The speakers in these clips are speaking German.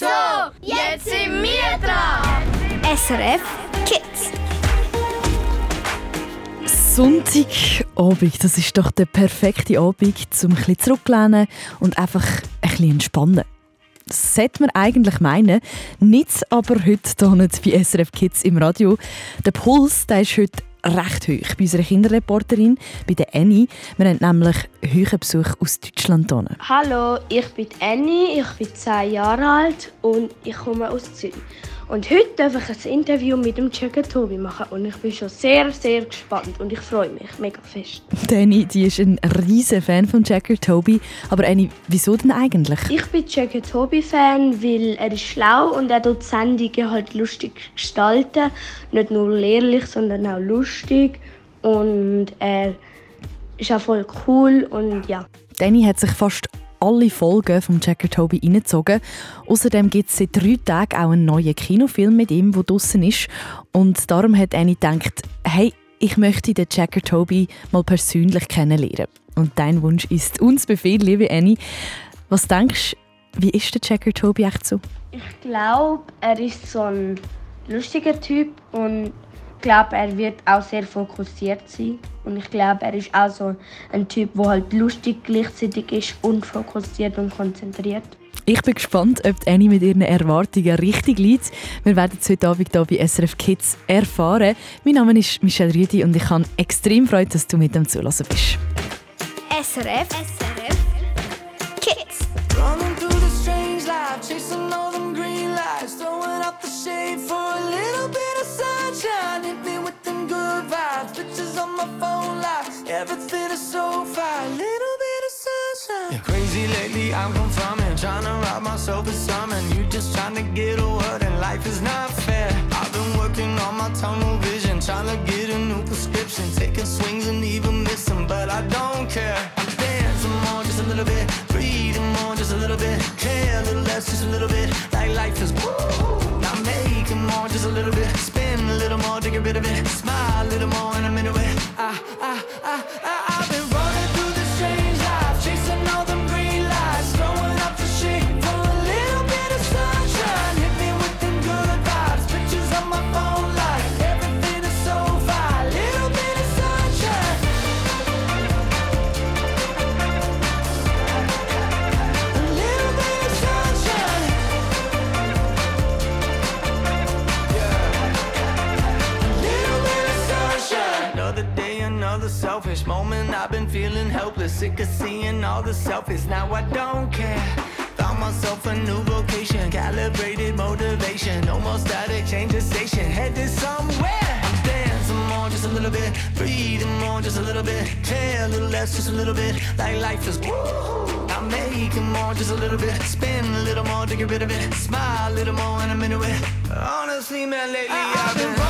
So, jetzt sind wir dran. SRF Kids. Sonntagabend, das ist doch der perfekte Abend, um ein bisschen zurückzulehnen und einfach ein bisschen entspannen. Das sollte man eigentlich meinen, nicht aber heute hier nicht bei SRF Kids im Radio. Der Puls der ist heute recht hoch bei unserer Kinderreporterin, bei der Annie. Wir haben nämlich hohen Besuch aus Deutschland hier. Hallo, ich bin Annie, ich bin 10 Jahre alt und ich komme aus Zürich. Und heute darf ich ein Interview mit dem Checker Tobi machen und ich bin schon sehr, sehr gespannt und ich freue mich mega fest. Annie, die ist ein riesiger Fan von Checker Tobi. Aber Annie, wieso denn eigentlich? Ich bin Checker Tobi Fan, weil er ist schlau und er tut die Sendungen halt lustig gestalten. Nicht nur lehrlich, sondern auch lustig. Und er ist auch voll cool und ja. Danny hat sich fast alle Folgen vom Jacker Toby reingezogen. Außerdem gibt es seit drei Tagen auch einen neuen Kinofilm mit ihm, der draußen ist. Und darum hat Annie gedacht, hey, ich möchte den Jacker Toby mal persönlich kennenlernen. Und dein Wunsch ist uns Befehl, liebe Annie. Was denkst du, wie ist der Jacker Toby echt so? Ich glaube, er ist so ein lustiger Typ und glaube, er wird auch sehr fokussiert sein. Und ich glaube, er ist auch so ein Typ, der halt lustig gleichzeitig ist und fokussiert und konzentriert. Ich bin gespannt, ob Annie mit ihren Erwartungen richtig liegt. Wir werden es heute Abend hier bei SRF Kids erfahren. Mein Name ist Michelle Rüdi und ich habe extrem Freude, dass du mit dem Zulassen bist. SRF. SRF. Kids. I'm confirming, trying to rob myself of something. You just trying to get a word, and life is not fair. I've been working on my tunnel vision, trying to get a new prescription, taking swings and even missing, but I don't care. I'm dancing more, just a little bit, breathing more, just a little bit, care a little less, just a little bit, like life is woo. Making more, just a little bit, spin a little more to get rid of it, smile a little more, and I'm into it. I, I, I, I, feeling helpless, sick of seeing all the selfies. Now I don't care. Found myself a new vocation, calibrated motivation. No more static, change the station, headed somewhere. I'm dancing more, just a little bit. Breathing more, just a little bit. Care a little less, just a little bit. Like life is woo. I'm making more, just a little bit. Spin a little more to get rid of it. Smile a little more, and I'm into it. Honestly, man, lately I've been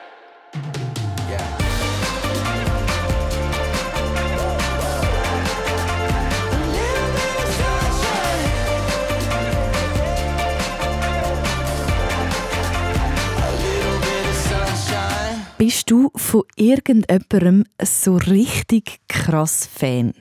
Bist du von irgendjemandem so richtig krass Fan?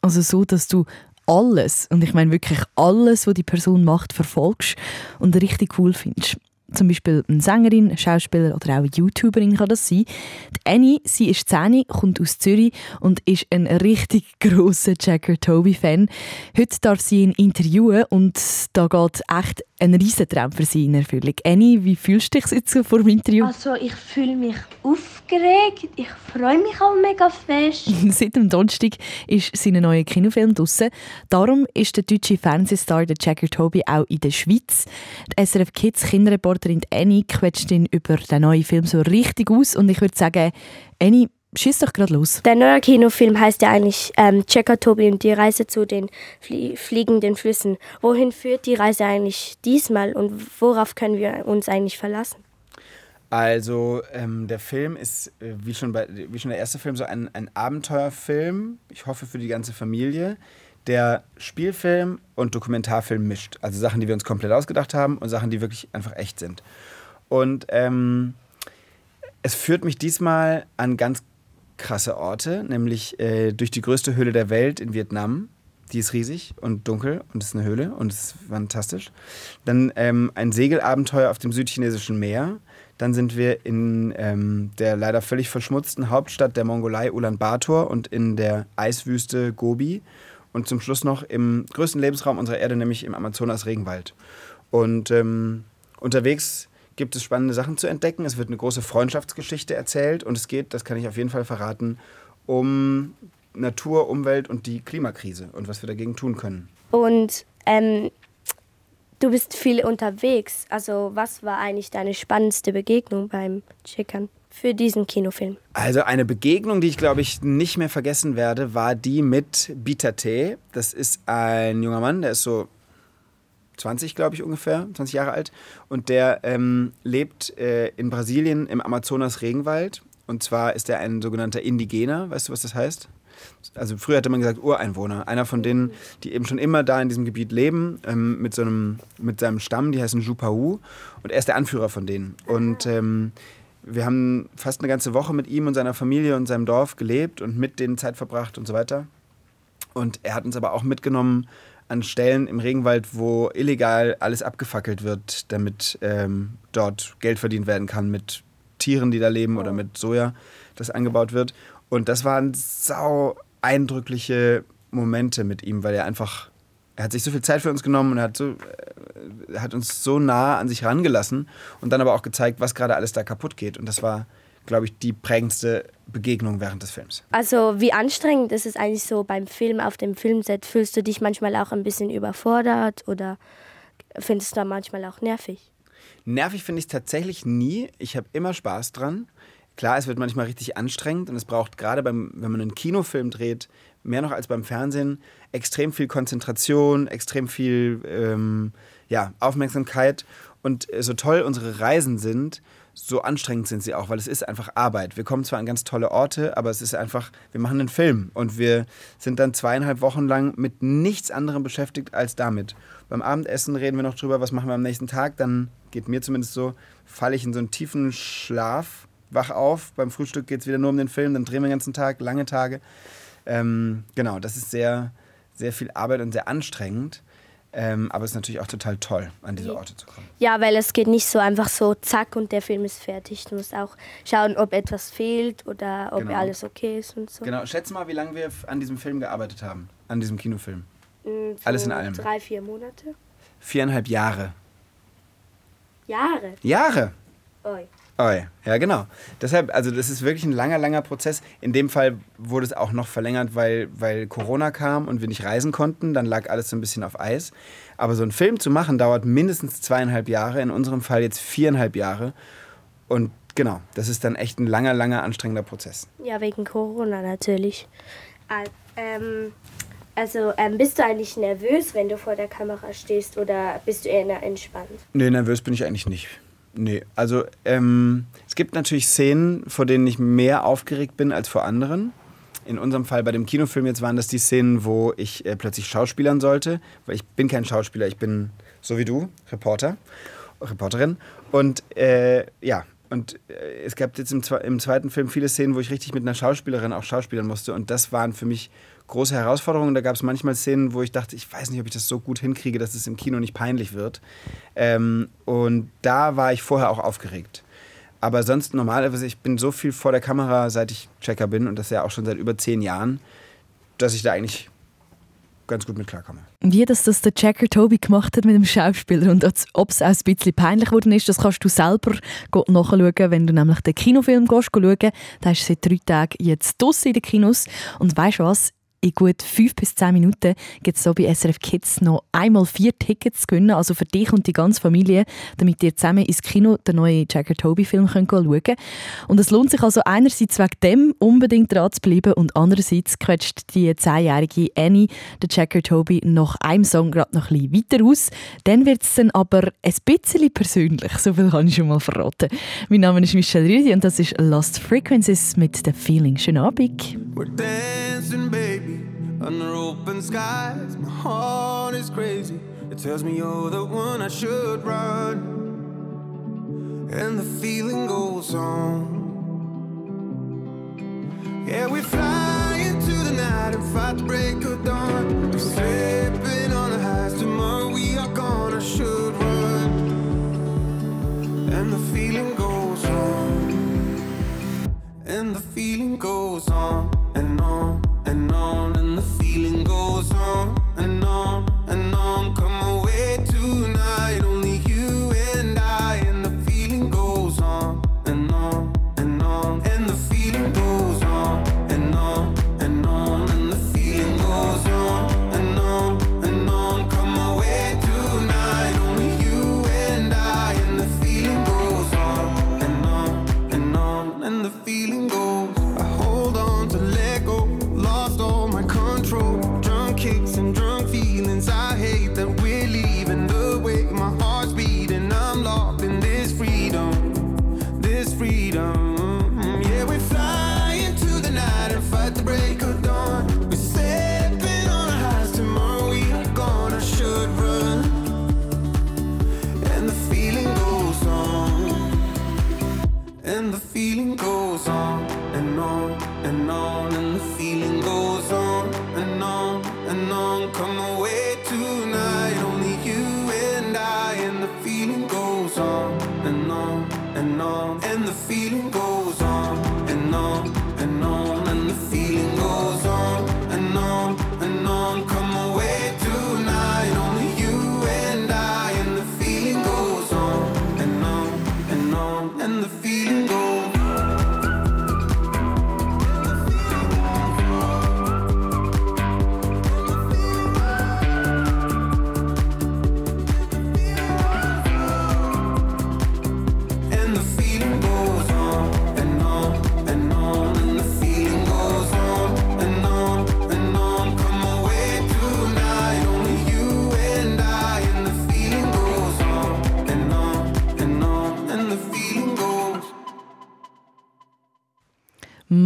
Also so, dass du alles, und ich meine wirklich alles, was die Person macht, verfolgst und richtig cool findest. Zum Beispiel eine Sängerin, Schauspieler oder auch eine YouTuberin kann das sein. Die Annie, sie ist 10, kommt aus Zürich und ist ein richtig grosser Jacker Toby-Fan. Heute darf sie ihn interviewen und da geht echt ein Riesentraum für sie in Erfüllung. Annie, wie fühlst du dich jetzt vor dem Interview? Also ich fühle mich aufgeregt, ich freue mich auch mega fest. Seit dem Donnerstag ist sein neuer Kinofilm draussen. Darum ist der deutsche Fernsehstar der Jacker Toby auch in der Schweiz. Die SRF Kids Kinderreporterin Annie quetscht ihn über den neuen Film so richtig aus und ich würde sagen, Annie, Schieß doch gerade los. Der neue Kinofilm heißt ja eigentlich ähm, Checker Tobi und die Reise zu den flie fliegenden Flüssen. Wohin führt die Reise eigentlich diesmal und worauf können wir uns eigentlich verlassen? Also ähm, der Film ist, äh, wie, schon bei, wie schon der erste Film, so ein, ein Abenteuerfilm, ich hoffe für die ganze Familie, der Spielfilm und Dokumentarfilm mischt. Also Sachen, die wir uns komplett ausgedacht haben und Sachen, die wirklich einfach echt sind. Und ähm, es führt mich diesmal an ganz krasse Orte, nämlich äh, durch die größte Höhle der Welt in Vietnam. Die ist riesig und dunkel und ist eine Höhle und ist fantastisch. Dann ähm, ein Segelabenteuer auf dem südchinesischen Meer. Dann sind wir in ähm, der leider völlig verschmutzten Hauptstadt der Mongolei Ulaanbaatar und in der Eiswüste Gobi. Und zum Schluss noch im größten Lebensraum unserer Erde, nämlich im Amazonas-Regenwald. Und ähm, unterwegs gibt es spannende Sachen zu entdecken. Es wird eine große Freundschaftsgeschichte erzählt und es geht, das kann ich auf jeden Fall verraten, um Natur, Umwelt und die Klimakrise und was wir dagegen tun können. Und ähm, du bist viel unterwegs. Also was war eigentlich deine spannendste Begegnung beim Chickern für diesen Kinofilm? Also eine Begegnung, die ich glaube ich nicht mehr vergessen werde, war die mit Bitate. Das ist ein junger Mann, der ist so 20, glaube ich, ungefähr, 20 Jahre alt. Und der ähm, lebt äh, in Brasilien im Amazonas-Regenwald. Und zwar ist er ein sogenannter Indigener. Weißt du, was das heißt? Also früher hätte man gesagt Ureinwohner. Einer von denen, die eben schon immer da in diesem Gebiet leben, ähm, mit, so einem, mit seinem Stamm, die heißen Jupau. Und er ist der Anführer von denen. Und ähm, wir haben fast eine ganze Woche mit ihm und seiner Familie und seinem Dorf gelebt und mit denen Zeit verbracht und so weiter. Und er hat uns aber auch mitgenommen an Stellen im Regenwald, wo illegal alles abgefackelt wird, damit ähm, dort Geld verdient werden kann mit Tieren, die da leben oder mit Soja, das angebaut wird. Und das waren sau eindrückliche Momente mit ihm, weil er einfach, er hat sich so viel Zeit für uns genommen und hat, so, er hat uns so nah an sich rangelassen und dann aber auch gezeigt, was gerade alles da kaputt geht. Und das war glaube ich, die prägendste Begegnung während des Films. Also wie anstrengend ist es eigentlich so beim Film auf dem Filmset? Fühlst du dich manchmal auch ein bisschen überfordert oder findest du da manchmal auch nervig? Nervig finde ich es tatsächlich nie. Ich habe immer Spaß dran. Klar, es wird manchmal richtig anstrengend und es braucht gerade beim, wenn man einen Kinofilm dreht, mehr noch als beim Fernsehen, extrem viel Konzentration, extrem viel ähm, ja, Aufmerksamkeit. Und so toll unsere Reisen sind, so anstrengend sind sie auch, weil es ist einfach Arbeit. Wir kommen zwar an ganz tolle Orte, aber es ist einfach, wir machen einen Film und wir sind dann zweieinhalb Wochen lang mit nichts anderem beschäftigt als damit. Beim Abendessen reden wir noch drüber, was machen wir am nächsten Tag. Dann geht mir zumindest so, falle ich in so einen tiefen Schlaf, wach auf. Beim Frühstück geht es wieder nur um den Film, dann drehen wir den ganzen Tag, lange Tage. Ähm, genau, das ist sehr, sehr viel Arbeit und sehr anstrengend. Ähm, aber es ist natürlich auch total toll, an diese Orte zu kommen. Ja, weil es geht nicht so einfach so, zack, und der Film ist fertig. Du musst auch schauen, ob etwas fehlt oder ob Genau. alles okay ist und so. Genau, schätze mal, wie lange wir an diesem Film gearbeitet haben, an diesem Kinofilm. So Alles in allem. Drei, vier Monate. Viereinhalb Jahre. Jahre. Jahre! Oi. Oh, ja, genau. Deshalb, also das ist wirklich ein langer, langer Prozess. In dem Fall wurde es auch noch verlängert, weil, weil Corona kam und wir nicht reisen konnten. Dann lag alles so ein bisschen auf Eis. Aber so einen Film zu machen, dauert mindestens zweieinhalb Jahre. In unserem Fall jetzt viereinhalb Jahre. Und genau, das ist dann echt ein langer, langer, anstrengender Prozess. Ja, wegen Corona natürlich. Ähm, also, ähm, bist du eigentlich nervös, wenn du vor der Kamera stehst oder bist du eher entspannt? Nee, nervös bin ich eigentlich nicht. Nee, also ähm, es gibt natürlich Szenen, vor denen ich mehr aufgeregt bin als vor anderen. In unserem Fall bei dem Kinofilm jetzt waren das die Szenen, wo ich äh, plötzlich schauspielern sollte, weil ich bin kein Schauspieler, ich bin so wie du, Reporter, Reporterin. Und äh, ja, und äh, es gab jetzt im, im, zweiten Film viele Szenen, wo ich richtig mit einer Schauspielerin auch schauspielern musste. Und das waren für mich große Herausforderungen. Da gab es manchmal Szenen, wo ich dachte, ich weiß nicht, ob ich das so gut hinkriege, dass es im Kino nicht peinlich wird. Ähm, und da war ich vorher auch aufgeregt. Aber sonst normalerweise, ich bin so viel vor der Kamera, seit ich Checker bin, und das ja auch schon seit über zehn Jahren, dass ich da eigentlich ganz gut mit klarkomme. Wie das, das der Jacker Toby gemacht hat mit dem Schauspieler und ob es auch ein bisschen peinlich geworden ist, das kannst du selber nachschauen, wenn du nämlich den Kinofilm gehst, schauen. Der ist seit drei Tagen jetzt draussen in den Kinos. Und weißt du was? In gut fünf bis zehn Minuten gibt es so bei SRF Kids noch einmal vier Tickets zu gewinnen, also für dich und die ganze Familie, damit ihr zusammen ins Kino den neuen Jacker Toby Film schauen könnt. Und es lohnt sich also einerseits wegen dem unbedingt dran zu bleiben und andererseits quetscht die zehnjährige Annie den Jacker Toby nach einem Song gerade noch ein bisschen weiter aus. Dann wird es dann aber ein bisschen persönlich, so viel kann ich schon mal verraten. Mein Name ist Michelle Rüdi und das ist Lost Frequencies mit The Feeling. Schönen Abend. We're dancing, baby. Under open skies. My heart is crazy. It tells me you're the one I should run. And the feeling goes on. Yeah, we fly into the night and fight the break of dawn. We're slipping on the highs. Tomorrow we are gonna should run. And the feeling goes on. And the feeling goes on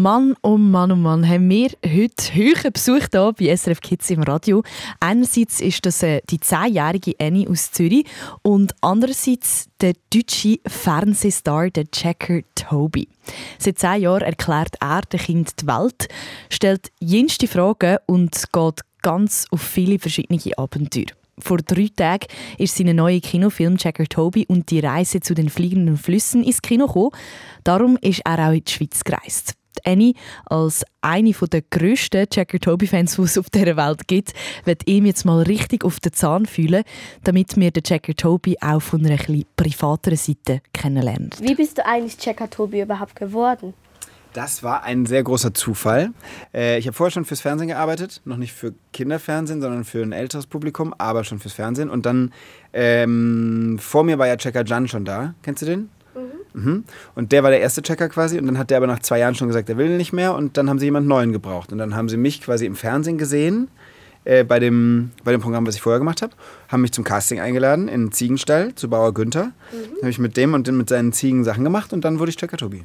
Mann, oh Mann, oh Mann, haben wir heute hohen Besuch hier bei SRF Kids im Radio. Einerseits ist das äh, die 10-jährige Annie aus Zürich und andererseits der deutsche Fernsehstar, der Checker Toby. Seit 10 Jahren erklärt er den Kind die Welt, stellt jenste Fragen und geht ganz auf viele verschiedene Abenteuer. Vor drei Tagen ist sein neuer Kinofilm Checker Toby und die Reise zu den fliegenden Flüssen ins Kino gekommen. Darum ist er auch in die Schweiz gereist. Annie, als eine der grössten Jacker Toby-Fans, die es auf dieser Welt gibt, wird ihm jetzt mal richtig auf den Zahn fühlen, damit wir den Jacker Toby auch von einer etwas privateren Seite kennenlernen. Wie bist du eigentlich Checker Tobi überhaupt geworden? Das war ein sehr großer Zufall. Äh, ich habe vorher schon fürs Fernsehen gearbeitet, noch nicht für Kinderfernsehen, sondern für ein älteres Publikum, aber schon fürs Fernsehen. Und dann ähm, vor mir war ja Checker Jan schon da. Kennst du den? Mhm. Und der war der erste Checker quasi. Und dann hat der aber nach zwei Jahren schon gesagt, er will nicht mehr. Und dann haben sie jemanden Neuen gebraucht. Und dann haben sie mich quasi im Fernsehen gesehen, äh, bei, dem, bei dem Programm, was ich vorher gemacht habe. Haben mich zum Casting eingeladen in den Ziegenstall zu Bauer Günther. Dann habe ich mit dem und mit seinen Ziegen Sachen gemacht. Und dann wurde ich Checker Tobi.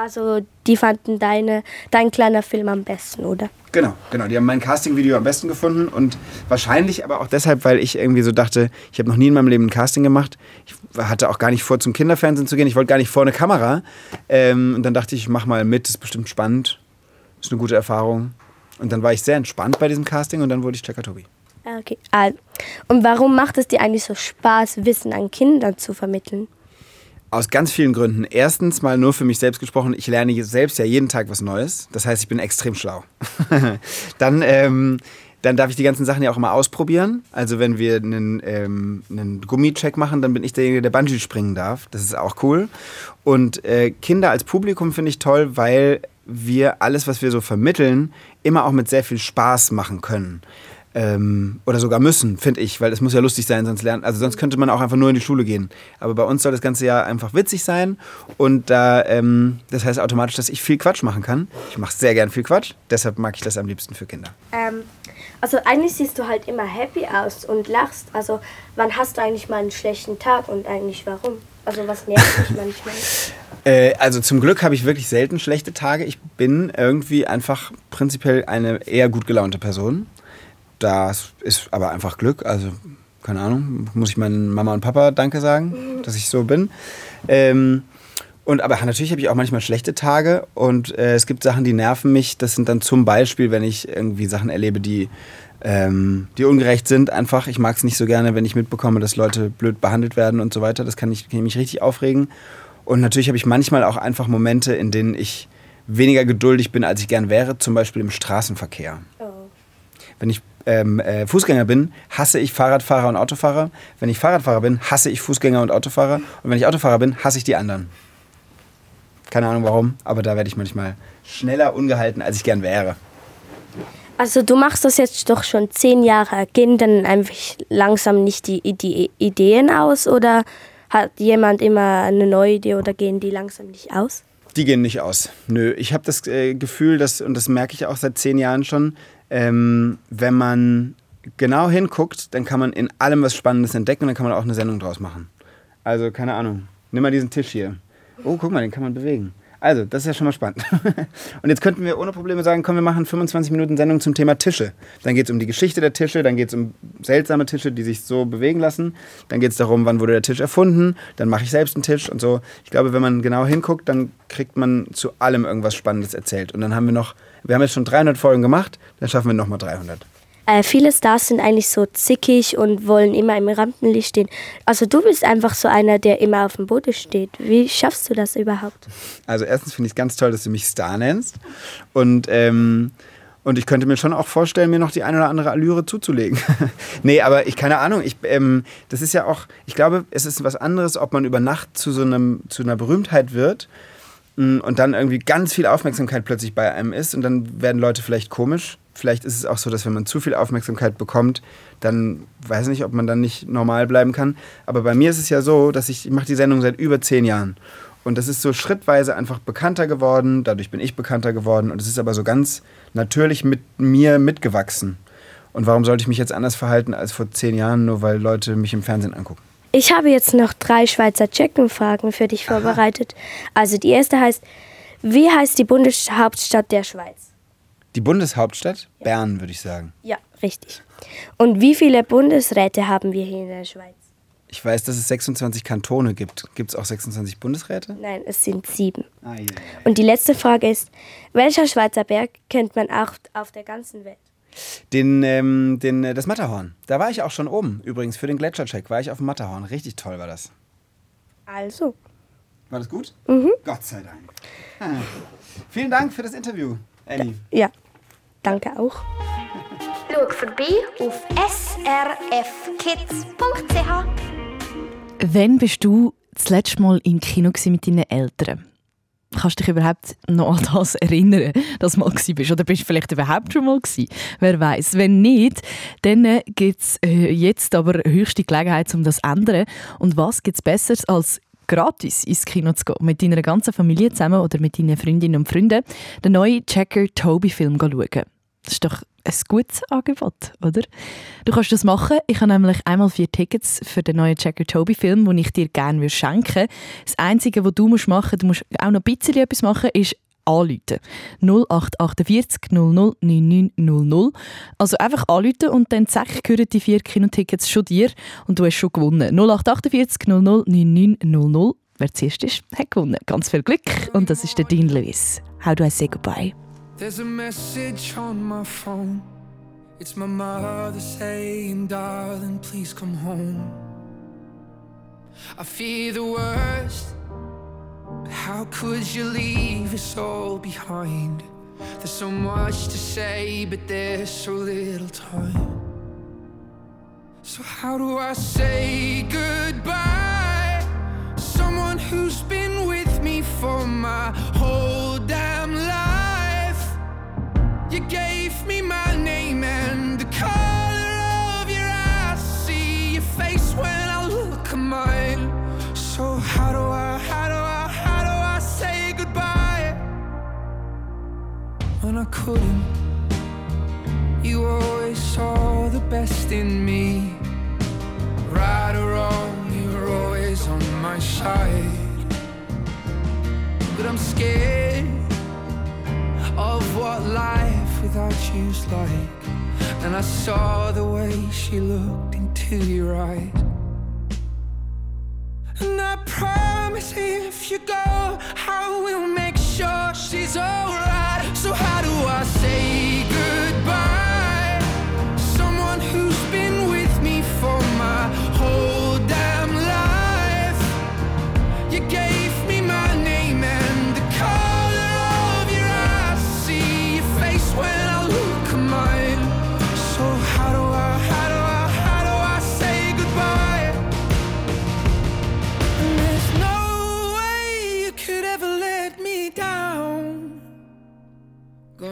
Also die fanden deine, dein kleiner Film am besten, oder? Genau, genau. Die haben mein Casting-Video am besten gefunden und wahrscheinlich aber auch deshalb, weil ich irgendwie so dachte, ich habe noch nie in meinem Leben ein Casting gemacht. Ich hatte auch gar nicht vor, zum Kinderfernsehen zu gehen. Ich wollte gar nicht vor eine Kamera. Ähm, und dann dachte ich, ich mach mal mit, ist bestimmt spannend, ist eine gute Erfahrung. Und dann war ich sehr entspannt bei diesem Casting und dann wurde ich Checker Tobi. Ah, Okay. Also, und warum macht es dir eigentlich so Spaß, Wissen an Kindern zu vermitteln? Aus ganz vielen Gründen. Erstens mal nur für mich selbst gesprochen, ich lerne selbst ja jeden Tag was Neues. Das heißt, ich bin extrem schlau. dann, ähm, dann darf ich die ganzen Sachen ja auch immer ausprobieren. Also wenn wir einen, ähm, einen Gummicheck machen, dann bin ich derjenige, der Bungee springen darf. Das ist auch cool. Und äh, Kinder als Publikum finde ich toll, weil wir alles, was wir so vermitteln, immer auch mit sehr viel Spaß machen können. Ähm, oder sogar müssen, finde ich, weil es muss ja lustig sein, sonst lernen. Also sonst könnte man auch einfach nur in die Schule gehen. Aber bei uns soll das ganze ja einfach witzig sein und da, ähm, das heißt automatisch, dass ich viel Quatsch machen kann. Ich mache sehr gern viel Quatsch, deshalb mag ich das am liebsten für Kinder. Ähm, also eigentlich siehst du halt immer happy aus und lachst. Also wann hast du eigentlich mal einen schlechten Tag und eigentlich warum? Also was nervt dich manchmal? Äh, also zum Glück habe ich wirklich selten schlechte Tage. Ich bin irgendwie einfach prinzipiell eine eher gut gelaunte Person. Das ist aber einfach Glück. Also keine Ahnung, muss ich meinen Mama und Papa Danke sagen, dass ich so bin. Ähm, und aber natürlich habe ich auch manchmal schlechte Tage und äh, es gibt Sachen, die nerven mich. Das sind dann zum Beispiel, wenn ich irgendwie Sachen erlebe, die, ähm, die ungerecht sind. Einfach, ich mag es nicht so gerne, wenn ich mitbekomme, dass Leute blöd behandelt werden und so weiter. Das kann, ich, kann mich richtig aufregen. Und natürlich habe ich manchmal auch einfach Momente, in denen ich weniger geduldig bin, als ich gern wäre, zum Beispiel im Straßenverkehr. Wenn ich ähm, äh, Fußgänger bin, hasse ich Fahrradfahrer und Autofahrer. Wenn ich Fahrradfahrer bin, hasse ich Fußgänger und Autofahrer. Und wenn ich Autofahrer bin, hasse ich die anderen. Keine Ahnung warum, aber da werde ich manchmal schneller ungehalten, als ich gern wäre. Also du machst das jetzt doch schon zehn Jahre. Gehen dann einfach langsam nicht die, die Ideen aus oder hat jemand immer eine neue Idee oder gehen die langsam nicht aus? Die gehen nicht aus. Nö, ich habe das äh, Gefühl, dass, und das merke ich auch seit zehn Jahren schon, ähm, wenn man genau hinguckt, dann kann man in allem was Spannendes entdecken und dann kann man auch eine Sendung draus machen. Also, keine Ahnung. Nimm mal diesen Tisch hier. Oh, guck mal, den kann man bewegen. Also, das ist ja schon mal spannend. Und jetzt könnten wir ohne Probleme sagen, komm, wir machen 25 Minuten Sendung zum Thema Tische. Dann geht es um die Geschichte der Tische, dann geht es um seltsame Tische, die sich so bewegen lassen. Dann geht es darum, wann wurde der Tisch erfunden. Dann mache ich selbst einen Tisch und so. Ich glaube, wenn man genau hinguckt, dann kriegt man zu allem irgendwas Spannendes erzählt. Und dann haben wir noch, wir haben jetzt schon 300 Folgen gemacht, dann schaffen wir nochmal 300. Äh, viele Stars sind eigentlich so zickig und wollen immer im Rampenlicht stehen. Also du bist einfach so einer, der immer auf dem Boden steht. Wie schaffst du das überhaupt? Also erstens finde ich es ganz toll, dass du mich Star nennst. Und, ähm, und ich könnte mir schon auch vorstellen, mir noch die eine oder andere Allüre zuzulegen. nee, aber ich keine Ahnung. Ich, ähm, das ist ja auch, ich glaube, es ist was anderes, ob man über Nacht zu so einem, zu einer Berühmtheit wird und dann irgendwie ganz viel Aufmerksamkeit plötzlich bei einem ist und dann werden Leute vielleicht komisch. Vielleicht ist es auch so, dass wenn man zu viel Aufmerksamkeit bekommt, dann weiß nicht, ob man dann nicht normal bleiben kann. Aber bei mir ist es ja so, dass ich, ich mache die Sendung seit über zehn Jahren. Und das ist so schrittweise einfach bekannter geworden. Dadurch bin ich bekannter geworden. Und es ist aber so ganz natürlich mit mir mitgewachsen. Und warum sollte ich mich jetzt anders verhalten als vor zehn Jahren, nur weil Leute mich im Fernsehen angucken? Ich habe jetzt noch drei Schweizer Checkenfragen für dich vorbereitet. Also die erste heißt, wie heißt die Bundeshauptstadt der Schweiz? Die Bundeshauptstadt? Bern, würde ich sagen. Ja, richtig. Und wie viele Bundesräte haben wir hier in der Schweiz? Ich weiß, dass es 26 Kantone gibt. Gibt es auch 26 Bundesräte? Nein, es sind sieben. Ah, ja, ja. Und die letzte Frage ist, welcher Schweizer Berg kennt man auch auf der ganzen Welt? Den, ähm, den, äh, das Matterhorn. Da war ich auch schon oben. Übrigens, für den Gletschercheck war ich auf dem Matterhorn. Richtig toll war das. Also, War das gut? Mhm. Gott sei Dank. Ah. Vielen Dank für das Interview, Annie. ja, danke auch. Schau vorbei auf srfkids.ch. Wann bist du das letzte Mal im Kino mit deinen Eltern? Kannst du dich überhaupt noch an das erinnern, dass du mal bist? Oder bist du vielleicht überhaupt schon mal gewesen? Wer weiß. Wenn nicht, dann gibt es äh, jetzt aber höchste Gelegenheit, um das zu ändern. Und was gibt es Besseres als gratis ins Kino zu gehen, mit deiner ganzen Familie zusammen oder mit deinen Freundinnen und Freunden, den neuen Checker Toby-Film schauen? Das ist doch ein gutes Angebot, oder? Du kannst das machen. Ich habe nämlich einmal vier Tickets für den neuen Jacker Toby Film, den ich dir gerne schenken würde. Das Einzige, was du machen musst, du musst auch noch ein bisschen etwas machen, ist anrufen. 0848 00 9900. Also einfach anrufen und dann zack, gehören die vier Kinotickets schon dir und du hast schon gewonnen. 0848 00 9900. Wer zuerst ist, hat gewonnen. Ganz viel Glück und das ist der Dean Lewis. How do I say goodbye? There's a message on my phone. It's my mother saying, darling, please come home. I fear the worst. How could you leave us all behind? There's so much to say, but there's so little time. So, how do I say goodbye? Someone who's been with me for my I couldn't? You always saw the best in me. Right or wrong, you're always on my side. But I'm scared of what life without you's like. And I saw the way she looked into your eyes. Promise if you go, I will make sure she's alright. So, how do I say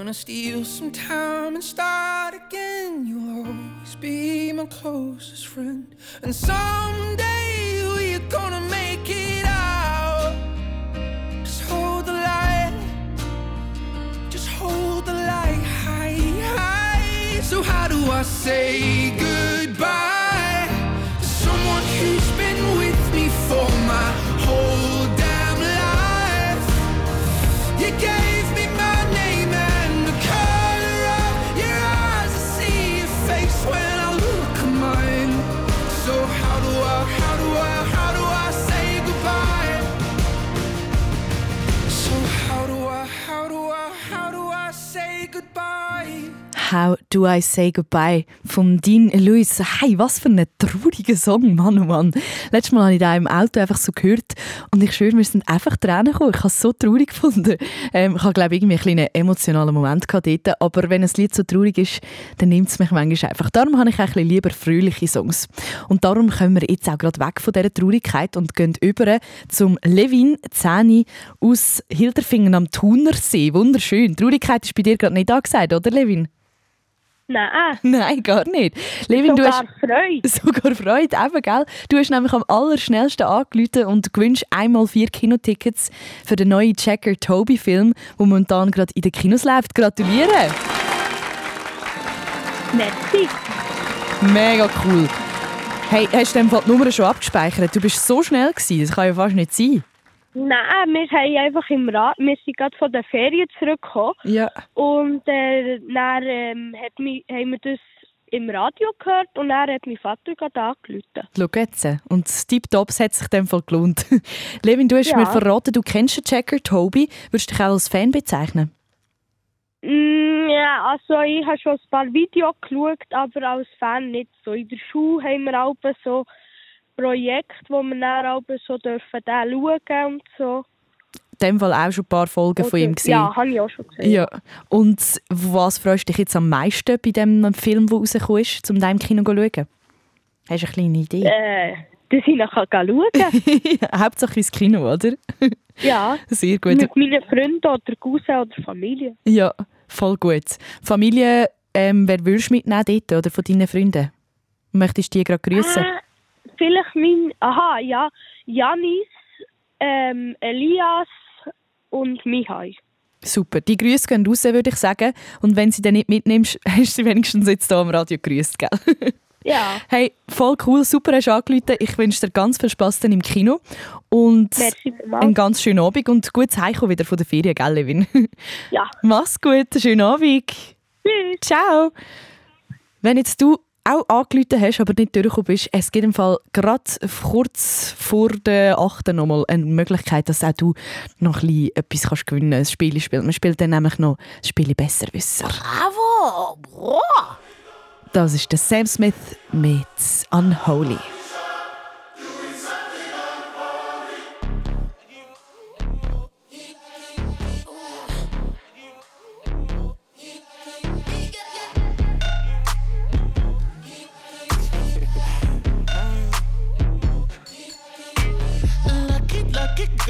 Gonna steal some time and start again. You'll always be my closest friend. And someday we're gonna make it out. Just hold the light. Just hold the light high, high. So, how do I say goodbye? How Do I Say Goodbye von Dean Lewis. Hey, was für ein trauriger Song, Mann, oh Mann. Letztes Mal habe ich da im Auto einfach so gehört und ich schwöre, mir sind einfach Tränen gekommen. Ich habe es so traurig gefunden. Ähm, ich habe, glaube ich, irgendwie einen emotionalen Moment gehabt dort, aber wenn ein Lied so traurig ist, dann nimmt es mich manchmal einfach. Darum habe ich ein bisschen lieber fröhliche Songs. Und darum kommen wir jetzt auch gerade weg von dieser Traurigkeit und gehen über zum Levin Zäni aus Hilderfingen am Thunersee. Wunderschön. Traurigkeit ist bei dir gerade nicht angesagt, oder Levin? Nein, Nein, gar nicht. Levin, du sogar hast Freude. sogar Freude, eben, gell? Du hast nämlich am allerschnellsten angerufen und gewünscht einmal vier Kinotickets für den neuen Checker Toby Film, der momentan gerade in den Kinos läuft. Gratuliere! Merci. Mega cool. Hey, hast du die Nummer schon abgespeichert? Du bist so schnell gewesen, das kann ja fast nicht sein. Nein, wir haben einfach im Rad, wir sind gerade von der Ferien zurückgekommen Ja. und äh, dann ähm, hat mich, haben wir das im Radio gehört und dann hat mein Vater gerade angerufen. Schau jetzt. Und das Tip-Tops hat sich dem Fall gelohnt. Levin, du hast Ja. mir verraten, du kennst den Checker Toby. Würdest du dich auch als Fan bezeichnen? Mm, ja, also ich habe schon ein paar Videos geschaut, aber als Fan nicht so. In der Schule haben wir auch so Projekte, wo wir dann auch so dürfen den schauen und so. In dem Fall auch schon ein paar Folgen von ihm gesehen. Ja, habe ich auch schon gesehen. Ja. Und was freust du dich jetzt am meisten bei dem Film, der rausgekommen ist, um deinem Kino zu schauen? Hast du eine kleine Idee? Äh, dass ich nachher schauen Hauptsache ins Kino, oder? Ja, Sehr gut. mit meinen Freunden oder Cousin oder Familie. Ja, voll gut. Familie, ähm, wer willst du mitnehmen dort, oder von deinen Freunden? Möchtest du die gerade grüßen? Äh, vielleicht mein, aha, ja, Janis, ähm, Elias und Mihai. Super, die Grüße gehen raus, würde ich sagen. Und wenn sie dann nicht mitnimmst, hast du sie wenigstens jetzt hier am Radio grüßt, gell? Ja. Hey, voll cool, super hast du angerufen. Ich wünsche dir ganz viel Spass dann im Kino. Und einen ganz schönen Abend und gutes Heimkommen wieder von der Ferien, gell, Levin? Ja. Mach's gut, schönen Abend. Tschüss. Ciao. Wenn jetzt du auch angerufen hast, aber nicht durchgekommen bist, es gibt im Fall gerade kurz vor der 8. nochmal eine Möglichkeit, dass auch du noch ein bisschen etwas kannst gewinnen kannst, ein Spiel spielen. Man spielt dann nämlich noch das Spiel Besserwisser. Bravo! Boah. Das ist der Sam Smith mit Unholy.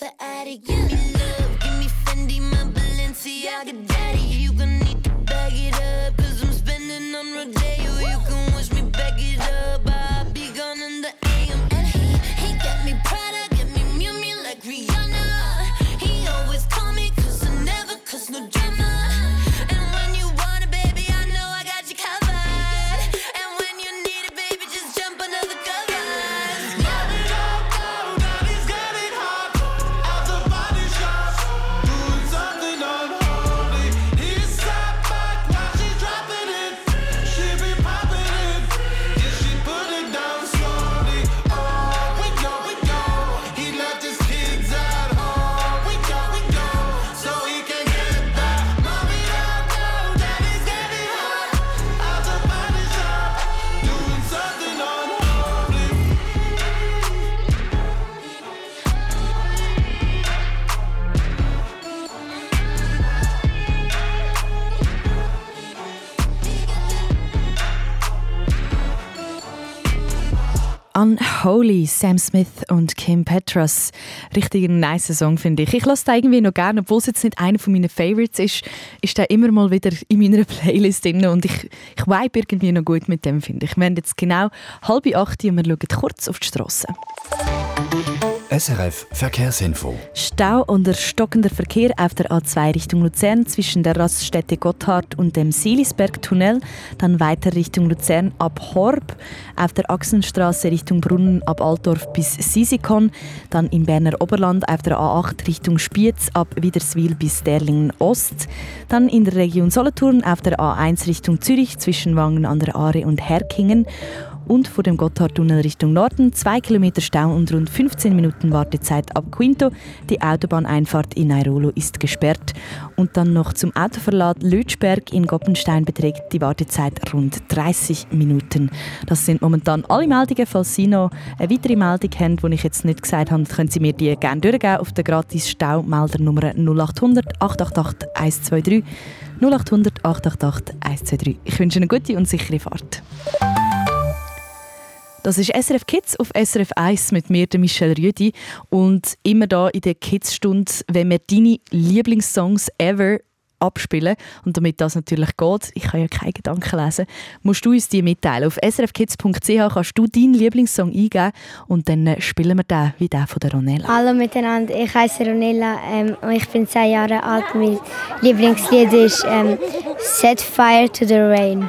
Wanna the attic, give me love, give me Fendi, my Balenciaga, Unholy, Sam Smith und Kim Petras. Richtig ein nice Song, finde ich. Ich lasse den irgendwie noch gerne, obwohl es jetzt nicht einer von meinen Favorites ist, ist der immer mal wieder in meiner Playlist drin und ich, ich vibe irgendwie noch gut mit dem, finde ich. Wir haben jetzt genau halb acht und wir schauen kurz auf die Straße. SRF Verkehrsinfo. Stau und stockender Verkehr auf der A2 Richtung Luzern zwischen der Raststätte Gotthard und dem Silisberg-Tunnel, dann weiter Richtung Luzern ab Horb, auf der Achsenstraße Richtung Brunnen ab Altdorf bis Sisikon, dann im Berner Oberland auf der A8 Richtung Spiez ab Widerswil bis Derlingen Ost, dann in der Region Solothurn auf der A1 Richtung Zürich zwischen Wangen an der Aare und Herkingen und vor dem Gotthardtunnel Richtung Norden 2 Kilometer Stau und rund 15 Minuten Wartezeit ab Quinto. Die Autobahneinfahrt in Nairolo ist gesperrt. Und dann noch zum Autoverlad Lötschberg in Goppenstein beträgt die Wartezeit rund 30 Minuten. Das sind momentan alle Meldungen. Falls Sie noch eine weitere Meldung haben, die ich jetzt nicht gesagt habe, können Sie mir die gerne durchgeben auf der gratis Staumeldernummer 0800 888 123 0800 888 123. Ich wünsche eine gute und sichere Fahrt. Das ist SRF Kids auf SRF 1 mit mir, der Michelle Rüdi. Und immer da in der Kids-Stunde, wenn wir deine Lieblingssongs ever abspielen, und damit das natürlich geht, ich kann ja keine Gedanken lesen, musst du uns die mitteilen. Auf srfkids.ch kannst du deinen Lieblingssong eingeben und dann äh, spielen wir den wie der von der Ronella. Hallo miteinander, ich heiße Ronella ähm, und ich bin 10 Jahre alt. Mein Lieblingslied ist ähm, Set Fire to the Rain.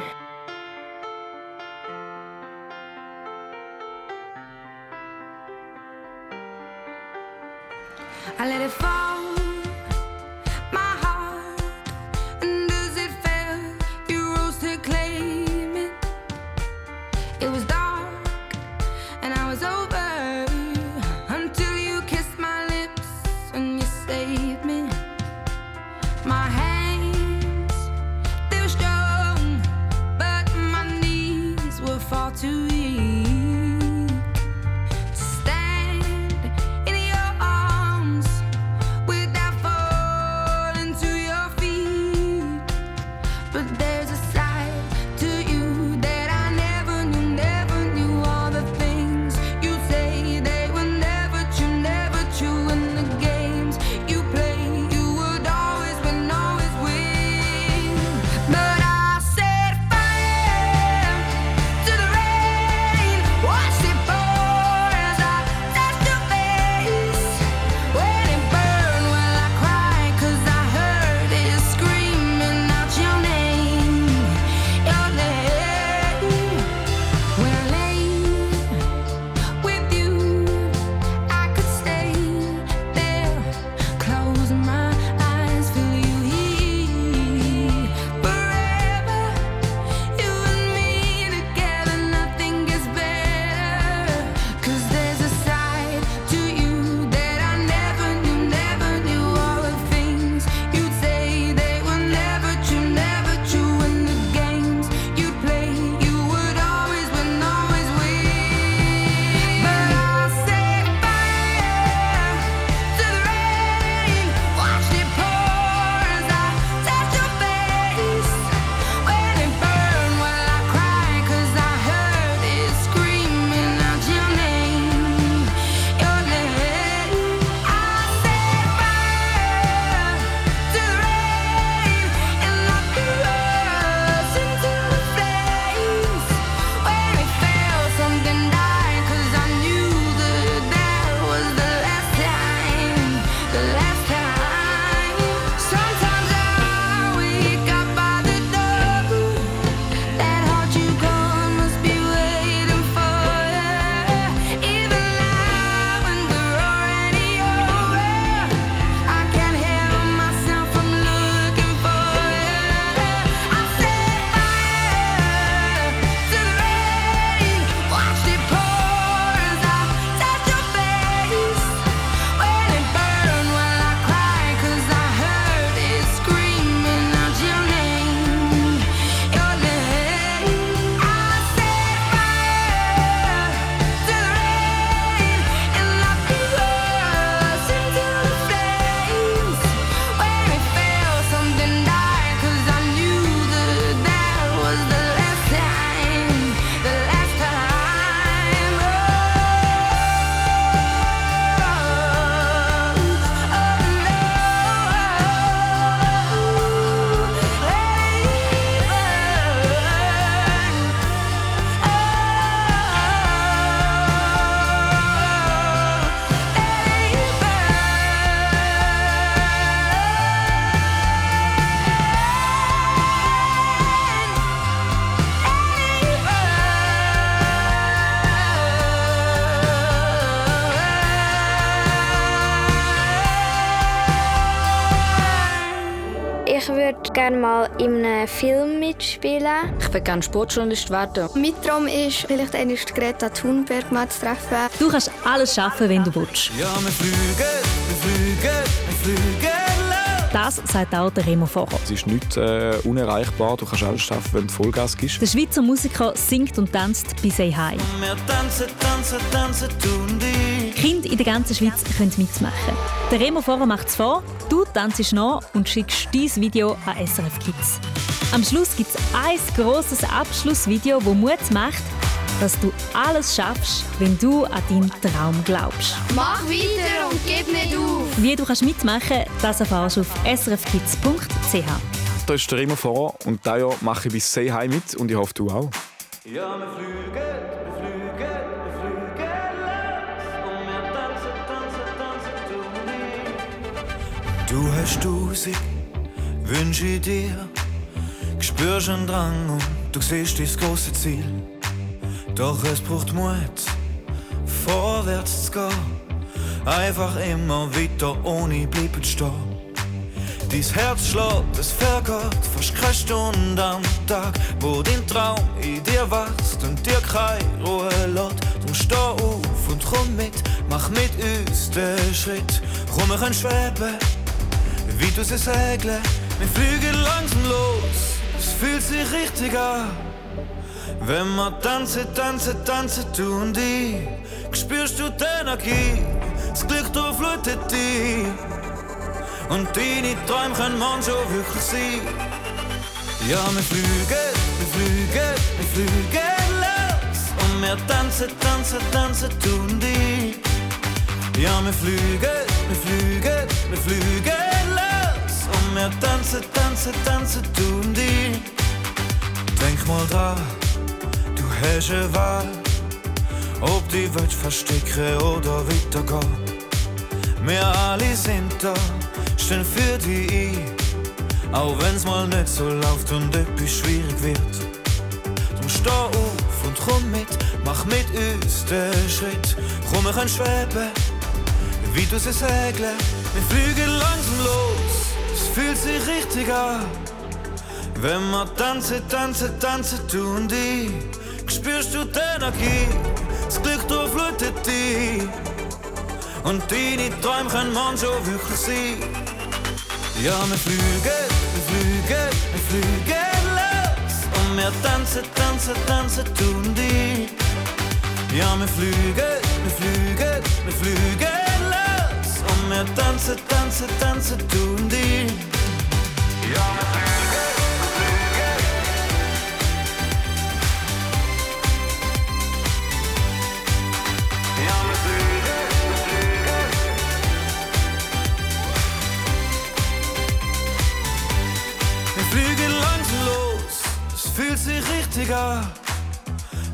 In einem Film mitspielen. Ich will gerne Sportjournalist werden. Mein Traum ist, vielleicht einmal Greta Thunberg mal zu treffen. Du kannst alles schaffen, wenn du willst. Ja, wir fliegen, wir fliegen, wir fliegen Das sagt auch der Remo Focher. Es ist nicht äh, unerreichbar. Du kannst alles schaffen, wenn du Vollgas gibst. Der Schweizer Musiker singt und tanzt bei Say Hi. Wir tanzen, tanzen, tanzen, tun die. In der ganzen Schweiz können mitmachen. Der Remo Forer macht es vor, du tanzt nach und schickst dein Video an SRF Kids. Am Schluss gibt es ein grosses Abschlussvideo, wo Mut macht, dass du alles schaffst, wenn du an deinen Traum glaubst. Mach weiter und gib nicht auf! Wie du kannst mitmachen das erfährst du auf srfkids.ch. Da ist der Remo vor und dieses Jahr mache ich bis Hi mit und ich hoffe, du auch. Ja, wir fliegen, Du hast Tausend Wünsche in dir, spürst einen Drang und du siehst das große Ziel. Doch es braucht Mut, vorwärts zu gehen. Einfach immer weiter ohne bleiben stehen. Dein Herz schlägt, es vergeht fast keine Stunde am Tag, wo dein Traum in dir wächst und dir keine Ruhe lässt. Drum steh auf mach mit uns den Schritt. Komm, wir können schweben, wie du sie segeln. Wir fliegen langsam los, es fühlt sich richtig an. Wenn wir tanzen, tanzen, tanzen, du und ich, spürst du die Energie, das Glück durchflutet dich. Und deine Träume können manchmal wirklich sein. Ja, wir fliegen, wir fliegen, wir fliegen los. Und wir tanzen, tanzen, tanzen, du und ich. Ja, wir fliegen, wir fliegen, wir fliegen wir tanzen, tanzen, tanzen, du und ich. Denk mal dran, du hast eine Wahl. Ob die Welt verstecken oder weitergehen. Wir alle sind da, stehen für dich ein. Auch wenn's mal nicht so läuft und etwas schwierig wird. Drum steh auf und komm mit, mach mit uns den Schritt. Komm, wir können schweben, wie du sie segeln. Wir fliegen langsam los, fühlt sich richtig an. Wenn wir tanzen, tanzen, tanzen, du und ich, spürst du die Energie, das Glück durchflutet dich. Und deine Träume können manchmal wirklich sein. Ja, wir fliegen, wir fliegen, wir fliegen los. Und wir tanzen, tanzen, tanzen, du und ich. Ja, wir fliegen, wir fliegen, wir fliegen los. Und wir tanzen, tanzen, tanzen, du und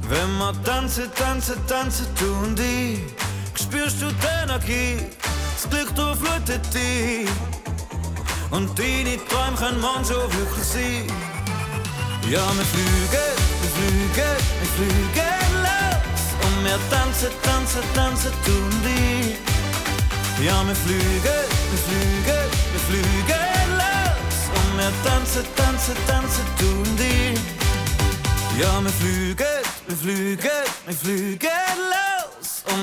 Wenn wir tanzen, tanzen, tanzen, du und ich, spürst du die Energie, das Glück durchflutet dich. Und deine Träume können manchmal wirklich sein. Ja, wir fliegen, wir fliegen, wir fliegen los. Und wir tanzen, tanzen, tanzen, du und ich. Ja, wir fliegen, wir fliegen, wir fliegen los. Und wir tanzen, tanzen, tanzen, du und ich. Ja, wir fliegen, wir fliegen, wir fliegen los.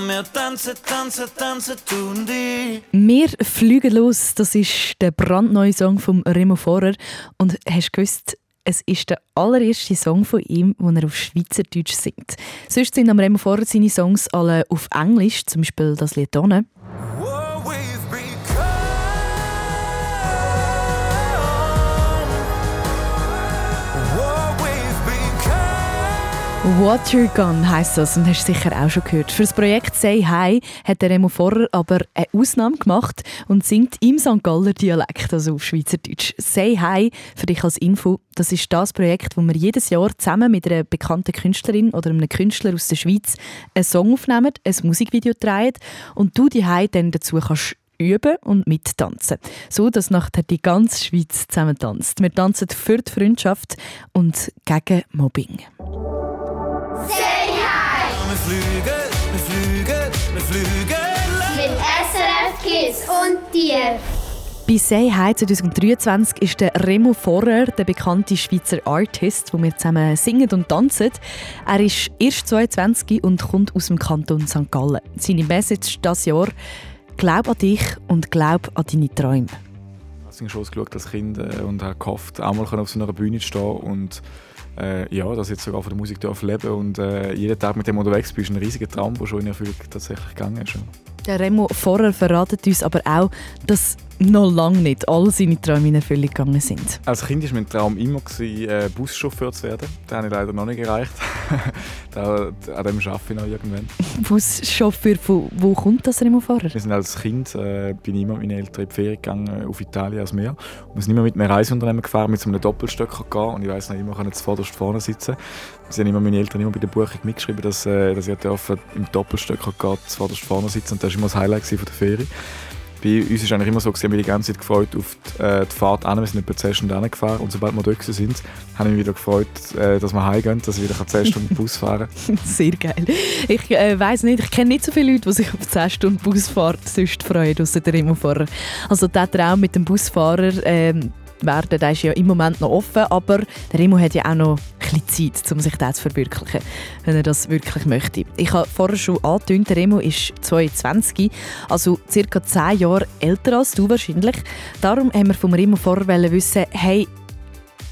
Wir tanzen, tanzen, tanzen, du und ich. Wir fliegen los, das ist der brandneue Song von Remo Forer. Und hast du gewusst, es ist der allererste Song von ihm, den er auf Schweizerdeutsch singt. Sonst sind am Remo Forer seine Songs alle auf Englisch, zum Beispiel das Lied «Donne». Water Gun heisst das und hast sicher auch schon gehört. Für das Projekt Say Hi hat der Remo Vorrer aber eine Ausnahme gemacht und singt im St. Galler Dialekt, also auf Schweizerdeutsch. Say Hi, für dich als Info, das ist das Projekt, wo wir jedes Jahr zusammen mit einer bekannten Künstlerin oder einem Künstler aus der Schweiz einen Song aufnehmen, ein Musikvideo drehen und du die dann dazu kannst üben und mittanzen. So, dass nachher die ganze Schweiz zusammen tanzt. Wir tanzen für die Freundschaft und gegen Mobbing. Wir fliegen, wir fliegen, wir fliegen. Mit SRF Kids und dir. Bei «Say Hi» 2023 ist der Remo Forrer, der bekannte Schweizer Artist, wo wir zusammen singen und tanzen. Er ist erst 22 und kommt aus dem Kanton St. Gallen. Seine Message dieses Jahr «Glaub an dich und glaub an deine Träume». Ich habe schon geschaut als Kind äh, und habe gehofft, auch mal auf so einer Bühne zu stehen und äh, ja, dass ich jetzt sogar von der Musik darf leben und äh, jeden Tag mit dem unterwegs bin, ist ein riesiger Traum, der schon in Erfüllung tatsächlich gegangen ist. Der Remo Forrer verratet uns aber auch, dass noch lange nicht alle seine Träume in Erfüllung gegangen sind. Als Kind war mein Traum immer, gewesen, äh, Buschauffeur zu werden. Den habe ich leider noch nicht erreicht. da, an dem arbeite ich noch irgendwann. Buschauffeur, von wo kommt das Remo Forrer? Wir sind als Kind äh, bin ich immer mit meinen Eltern in die Ferien gegangen, auf Italien als Meer. Und wir sind immer mit einem Reiseunternehmen gefahren, mit so einem Doppelstöcker gegangen. Und ich weiss noch immer, können zuvorderst vorne sitzen. Sie haben immer meine Eltern immer bei der Buchung mitgeschrieben, dass, äh, dass ich dürfen im Doppelstöcker gehen, zuvorderst vorne sitzen. Und das war immer das Highlight von der Ferie. Bei uns war eigentlich immer so, dass ich mich die ganze Zeit gefreut auf die, äh, die Fahrt an. Wir sind etwa 10 Stunden gefahren und sobald wir dort sind, habe ich mich wieder gefreut, äh, dass wir heimgehen, dass ich wieder 10 Stunden Bus fahren kann. Sehr geil. Ich äh, weiß nicht, ich kenne nicht so viele Leute, die sich auf 10 Stunden Busfahrt sonst freuen, außer der Remo Forrer. Also der Traum mit dem Busfahrer, ähm, werden. Der ist ja im Moment noch offen, aber der Remo hat ja auch noch bisschen Zeit, um sich das zu verwirklichen, wenn er das wirklich möchte. Ich habe vorher schon angetönt, der Remo ist 22, also circa 10 Jahre älter als du wahrscheinlich. Darum haben wir vom Remo vorher wissen, hey,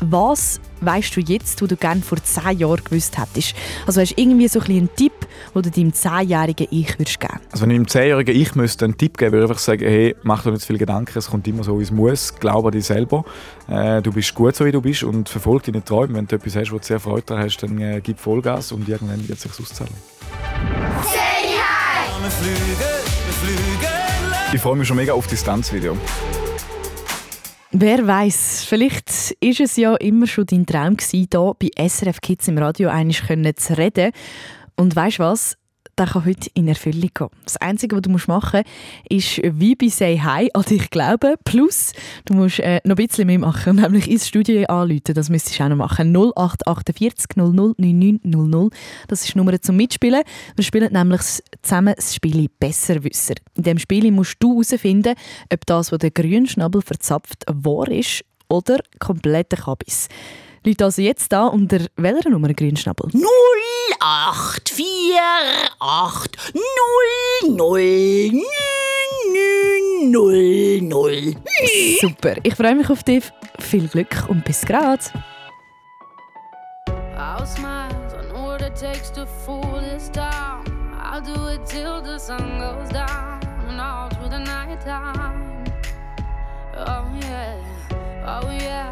was weißt du jetzt, wo du gerne vor 10 Jahren gewusst hättest? Also hast du irgendwie so ein einen Tipp, den du deinem 10-jährigen Ich würdest geben Also wenn ich dem 10-jährigen Ich müsste einen Tipp geben würde, ich einfach sagen, hey, mach dir nicht zu viel Gedanken, es kommt immer so, wie es muss, glaube an dich selber. Äh, du bist gut so, wie du bist und verfolge deine Träume. Wenn du etwas hast, wo du sehr Freude daran hast, dann äh, gib Vollgas und irgendwann wird es sich auszahlen. Say hi! Wir fliegen, wir fliegen. Ich freue mich schon mega auf das Tanzvideo. Wer weiß, vielleicht ist es ja immer schon dein Traum gewesen, hier bei SRF Kids im Radio einig zu reden. Und weißt was? Der kann heute in Erfüllung gehen. Das Einzige, was du machen musst, ist wie bei Say Hi an dich glauben. Plus, du musst äh, noch ein bisschen mehr machen, nämlich ins Studio anrufen. Das müsstest du auch noch machen. 0848 00 9900. Das ist die Nummer zum Mitspielen. Wir spielen nämlich zusammen das Spiel Besserwisser. In diesem Spiel musst du herausfinden, ob das, was der Grünschnabel verzapft, wahr ist oder kompletter Kabis. Leute also jetzt da unter welcher Nummer Grünschnabel? 0848 00 900. Super, ich freue mich auf dich. Viel Glück und bis grad. I'll smile, I know what it takes to fool this town. I'll do it till the sun goes down and all through the night time. Oh yeah, oh yeah.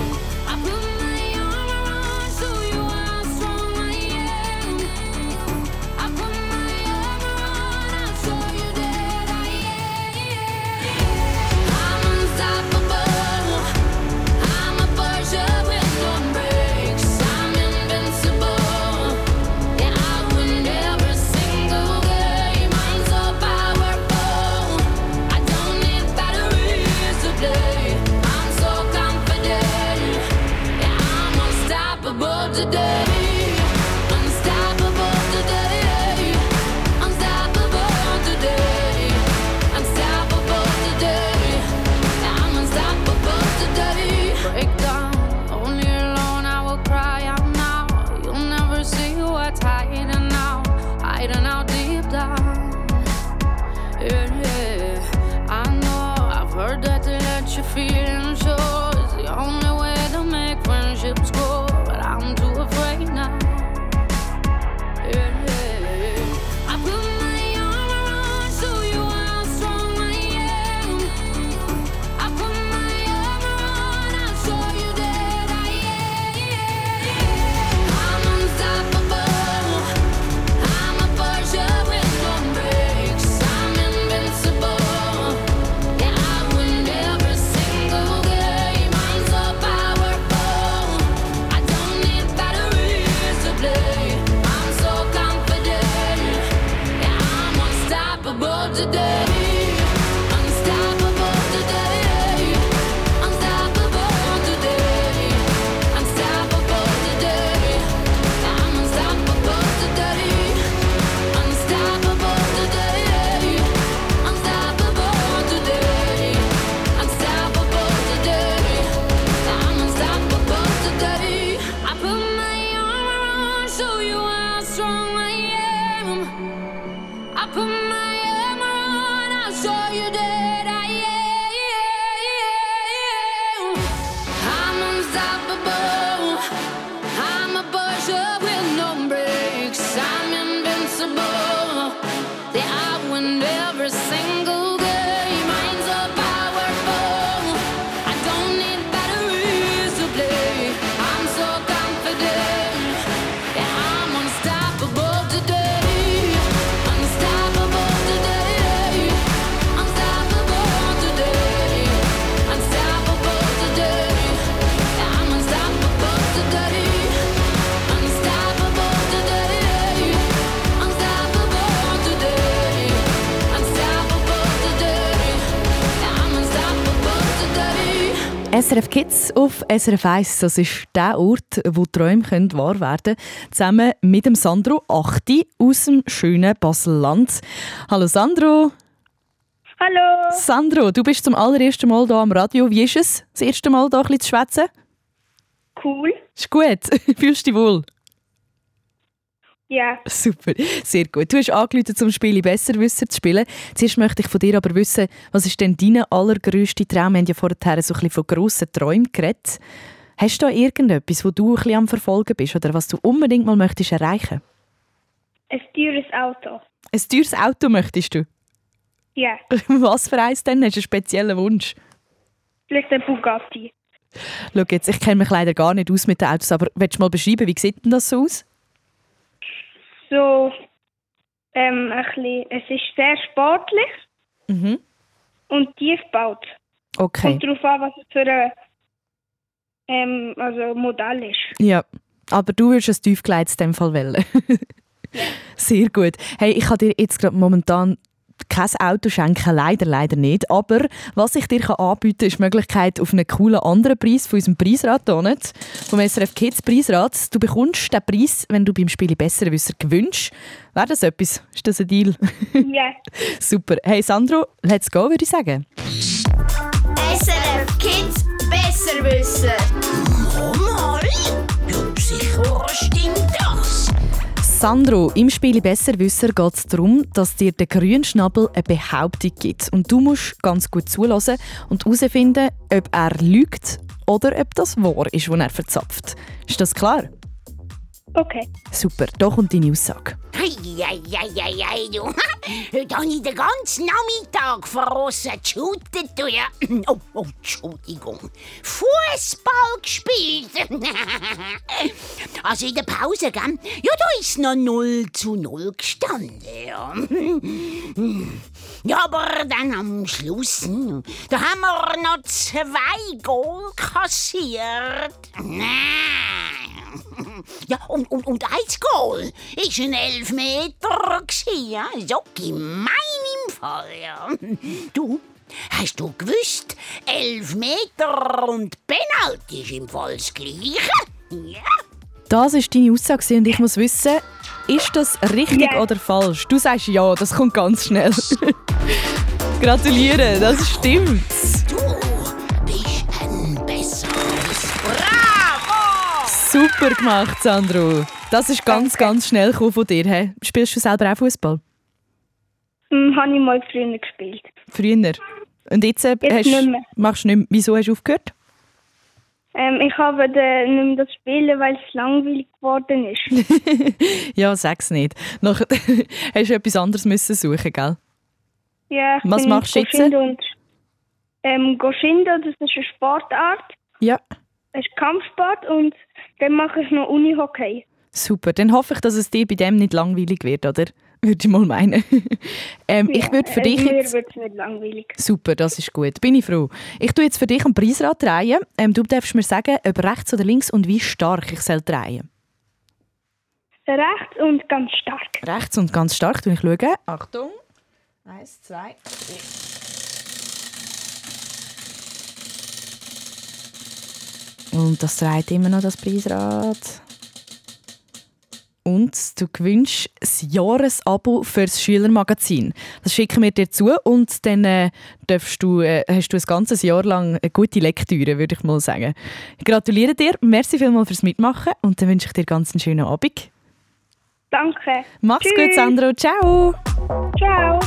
today SRF Kids auf SRF 1, das ist der Ort, wo Träume können wahr werden können. Zusammen mit dem Sandro Achti aus dem schönen Baselland. Hallo Sandro. Hallo. Sandro, du bist zum allerersten Mal hier am Radio. Wie ist es, das erste Mal hier ein bisschen zu schwätzen? Cool. Ist gut. Fühlst du dich wohl? Ja. Super, sehr gut. Du hast angerufen, zum Spiel Besserwisser zu spielen. Zuerst möchte ich von dir aber wissen, was ist denn dein allergrösster Traum? Wir haben ja vorher so ein bisschen von grossen Träumen geredet. Hast du da irgendetwas, wo du ein bisschen am Verfolgen bist oder was du unbedingt mal möchtest erreichen? Ein teures Auto. Ein teures Auto möchtest du? Ja. Was für eins denn? Hast du einen speziellen Wunsch? Vielleicht ein Bugatti. Schau jetzt, ich kenne mich leider gar nicht aus mit den Autos, aber willst du mal beschreiben, wie sieht denn das so aus? So, ähm, ein bisschen, es ist sehr sportlich Mhm. und tief gebaut. Okay. Kommt darauf an, was es für ein ähm, also Modell ist. Ja, aber du würdest ein tiefgeleites in dem Fall wählen. Sehr gut. Hey, ich kann dir jetzt gerade momentan kein Auto schenken, leider, leider nicht. Aber was ich dir kann anbieten kann, ist die Möglichkeit auf einen coolen anderen Preis von unserem Preisrat nicht, vom SRF Kids Preisrat. Du bekommst den Preis, wenn du beim Spiel Besserwisser gewünscht. Wäre das etwas? Ist das ein Deal? Ja. Super. Hey Sandro, let's go, würde ich sagen. SRF Kids Besserwisser. Mal? Ja, sicher stimmt. Sandro, im Spiel Besserwisser geht es darum, dass dir der Grünschnabel eine Behauptung gibt. Und du musst ganz gut zulassen und herausfinden, ob er lügt oder ob das wahr ist, was er verzapft. Ist das klar? Okay. Super, da kommt deine Aussage. Eieieiei, du. Heute habe ich den ganzen Nachmittag verrossen geshootet, du ja. Oh, oh, Entschuldigung. Fußball gespielt. also in der Pause, gell? Ja, da ist noch 0 zu 0 gestanden, ja. Ja, aber dann am Schluss, hm, da haben wir noch zwei Goal kassiert. Ja, und, und, und ein Goal ist ein Elfmeter gsi, ja? So gemein im Fall, ja. Du, hast du gewusst, Elfmeter und Penalty ist im Fall das Gleiche? Ja. Das ist deine Aussage und ich muss wissen, ist das richtig Ja. oder falsch? Du sagst ja, das kommt ganz schnell. Gratuliere, das stimmt. Super gemacht, Sandro. Das ist ganz, ganz schnell von dir. He? Spielst du selber auch Fußball? Hm, habe ich mal früher gespielt. Früher. Und jetzt, äh, Jetzt hast, nicht mehr. machst du nicht mehr. Wieso hast du aufgehört? Ähm, ich habe dann nicht mehr das spielen, weil es langweilig geworden ist. ja, sag's nicht. Nachher hast du etwas anderes müssen suchen, gell? Ja, ich Was bin machst du jetzt? Und, ähm, Goschindo, das ist eine Sportart. Ja. Es ist Kampfsport und dann mache ich noch Unihockey. Super. Dann hoffe ich, dass es dir bei dem nicht langweilig wird, oder? Würde ich mal meinen. ähm, ich würde für dich Mir jetzt... wird es nicht langweilig. Super, das ist gut. Bin ich froh. Ich tue jetzt für dich am Preisrad drehen. Ähm, du darfst mir sagen, ob rechts oder links und wie stark ich soll drehen Rechts und ganz stark. Rechts und ganz stark. tue ich schauen. Achtung. Eins, zwei, drei. Und das dreht immer noch das Preisrad. Und du gewünschst das Jahresabo für das Schülermagazin. Das schicken wir dir zu und dann äh, darfst du, äh, hast du ein ganzes Jahr lang eine gute Lektüre, würde ich mal sagen. Ich gratuliere dir, merci vielmals fürs Mitmachen und dann wünsche ich dir ganz einen schönen Abend. Danke. Mach's Tschüss. gut, Sandro. Ciao. Ciao.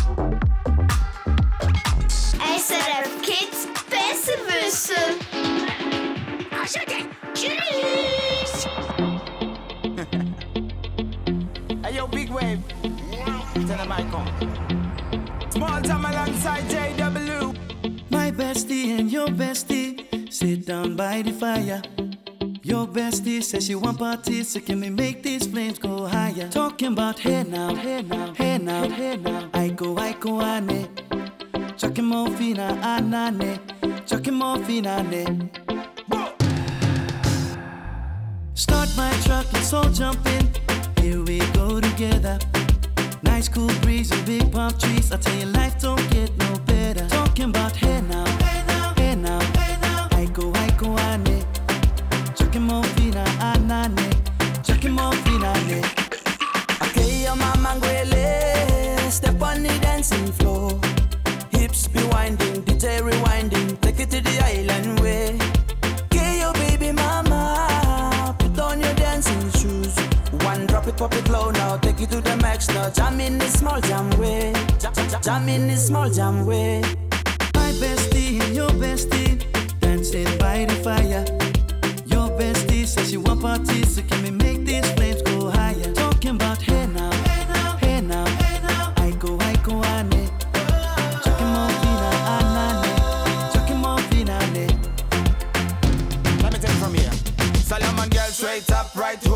SRF Kids Besserwisser. Also dann, tschüss! Hey yo, big wave. Tell them I come. Small time alongside JW. My bestie and your bestie sit down by the fire. Your bestie says she want parties, so can we make these flames go higher? Talking about hey now, hey now, hey now, hey now. I go, I go, ane. Chucking more fina, anane. Chucking more fina, ne. Start my truck, let's all jump in. Here we go together. Nice cool breeze and big palm trees. I tell you, life don't get no better. Talking about hey now, hey now, hey now, hey now. Aiko, aiko, ane. Chakimo fina, anane. Chakimo fina, ne. Okay, your mama ngwele. Step on the dancing floor. Hips be winding, DJ rewinding. I go, I now, take it to the max now. Jam in the small jam way. Jam, jam, jam in the small jam way. My bestie and your bestie dancing by the fire. Your bestie says she want parties, so can we make these flames go higher? Talking about hey now, hey now, hey now. I go, I go, ane. Chucking more fina, anane. Chucking more fina, ane. Let me take it from here. Solomon girl straight up, right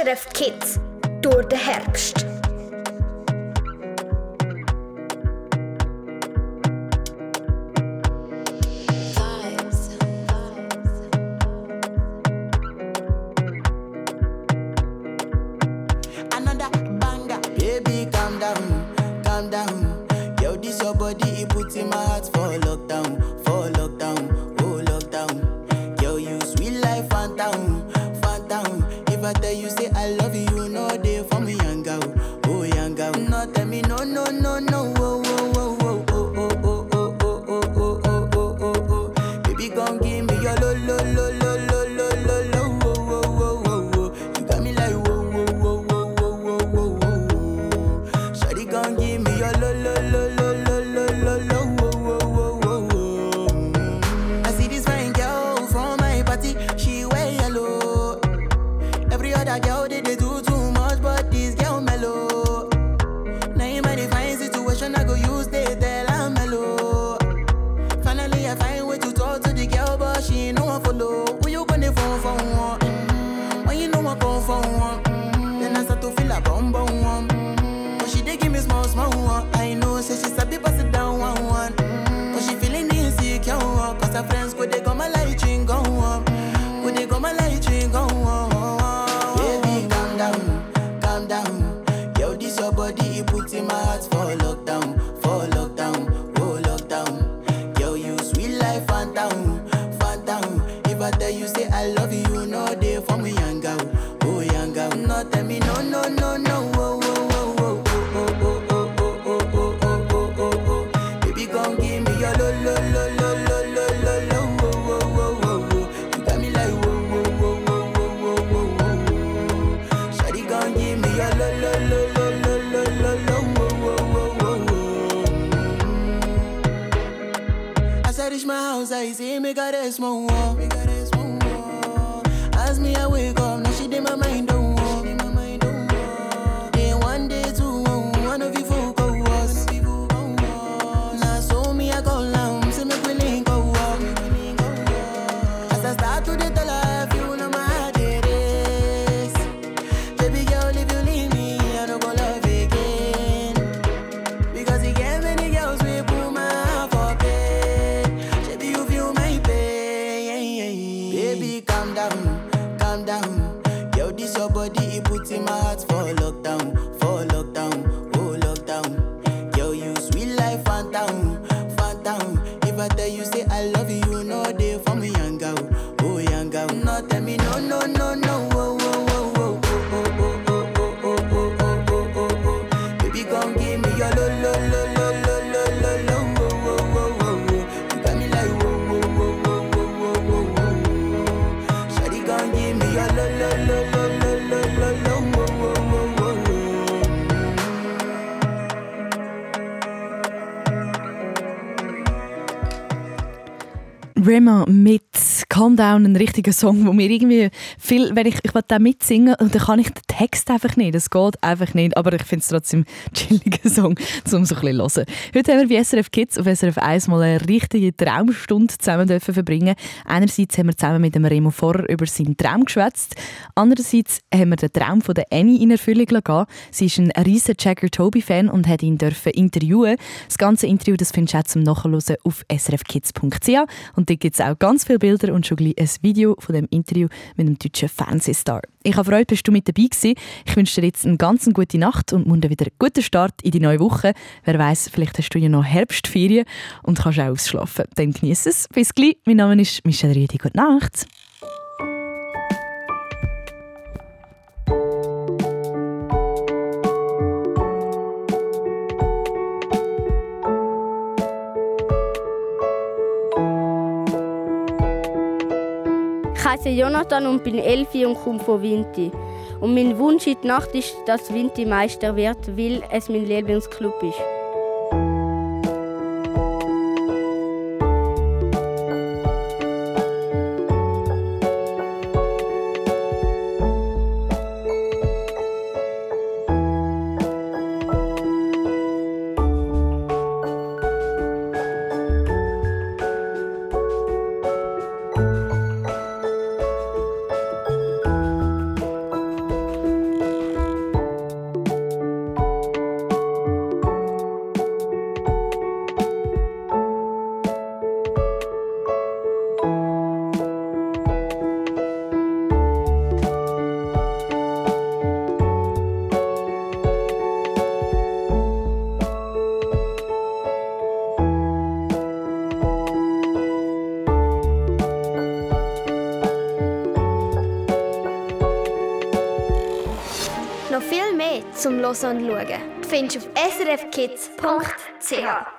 SRF Kids durch den Herbst. Baby, calm down, calm down. Yo, this your body, it puts in my heart reach my house, I see me got a small more. As me, I wake up, now she did my mind Rema mit Calm Down, ein richtiger Song, wo mir irgendwie viel, wenn ich, ich will mitsingen und dann kann ich den Text einfach nicht, das geht einfach nicht, aber ich finde es trotzdem ein chilliger Song, um so ein bisschen hören. Heute haben wir bei SRF Kids auf SRF 1 mal eine richtige Traumstunde zusammen dürfen verbringen. Einerseits haben wir zusammen mit dem Remo Vorher über seinen Traum geschwätzt, andererseits haben wir den Traum von der Annie in Erfüllung lassen. Sie ist ein riesen Jagger Toby-Fan und hat ihn dürfen interviewen. Das ganze Interview das findest du auch zum Nachhören auf srfkids.ch und dort gibt es auch ganz viele Bilder und schon gleich ein Video von dem Interview mit dem deutschen Fernsehstar. Ich habe Freude, bist du mit dabei gewesen. Ich wünsche dir jetzt eine ganz gute Nacht und morgen wieder einen guten Start in die neue Woche. Wer weiß, vielleicht hast du ja noch Herbstferien und kannst auch ausschlafen. Dann genieße es. Bis gleich. Mein Name ist Michelle Riedi. Gute Nacht. Heiße Jonathan und bin elf und komme von Vinti. Und mein Wunsch in der Nacht ist, dass Vinti Meister wird, weil es mein Lieblingsclub ist. srfkids.ch.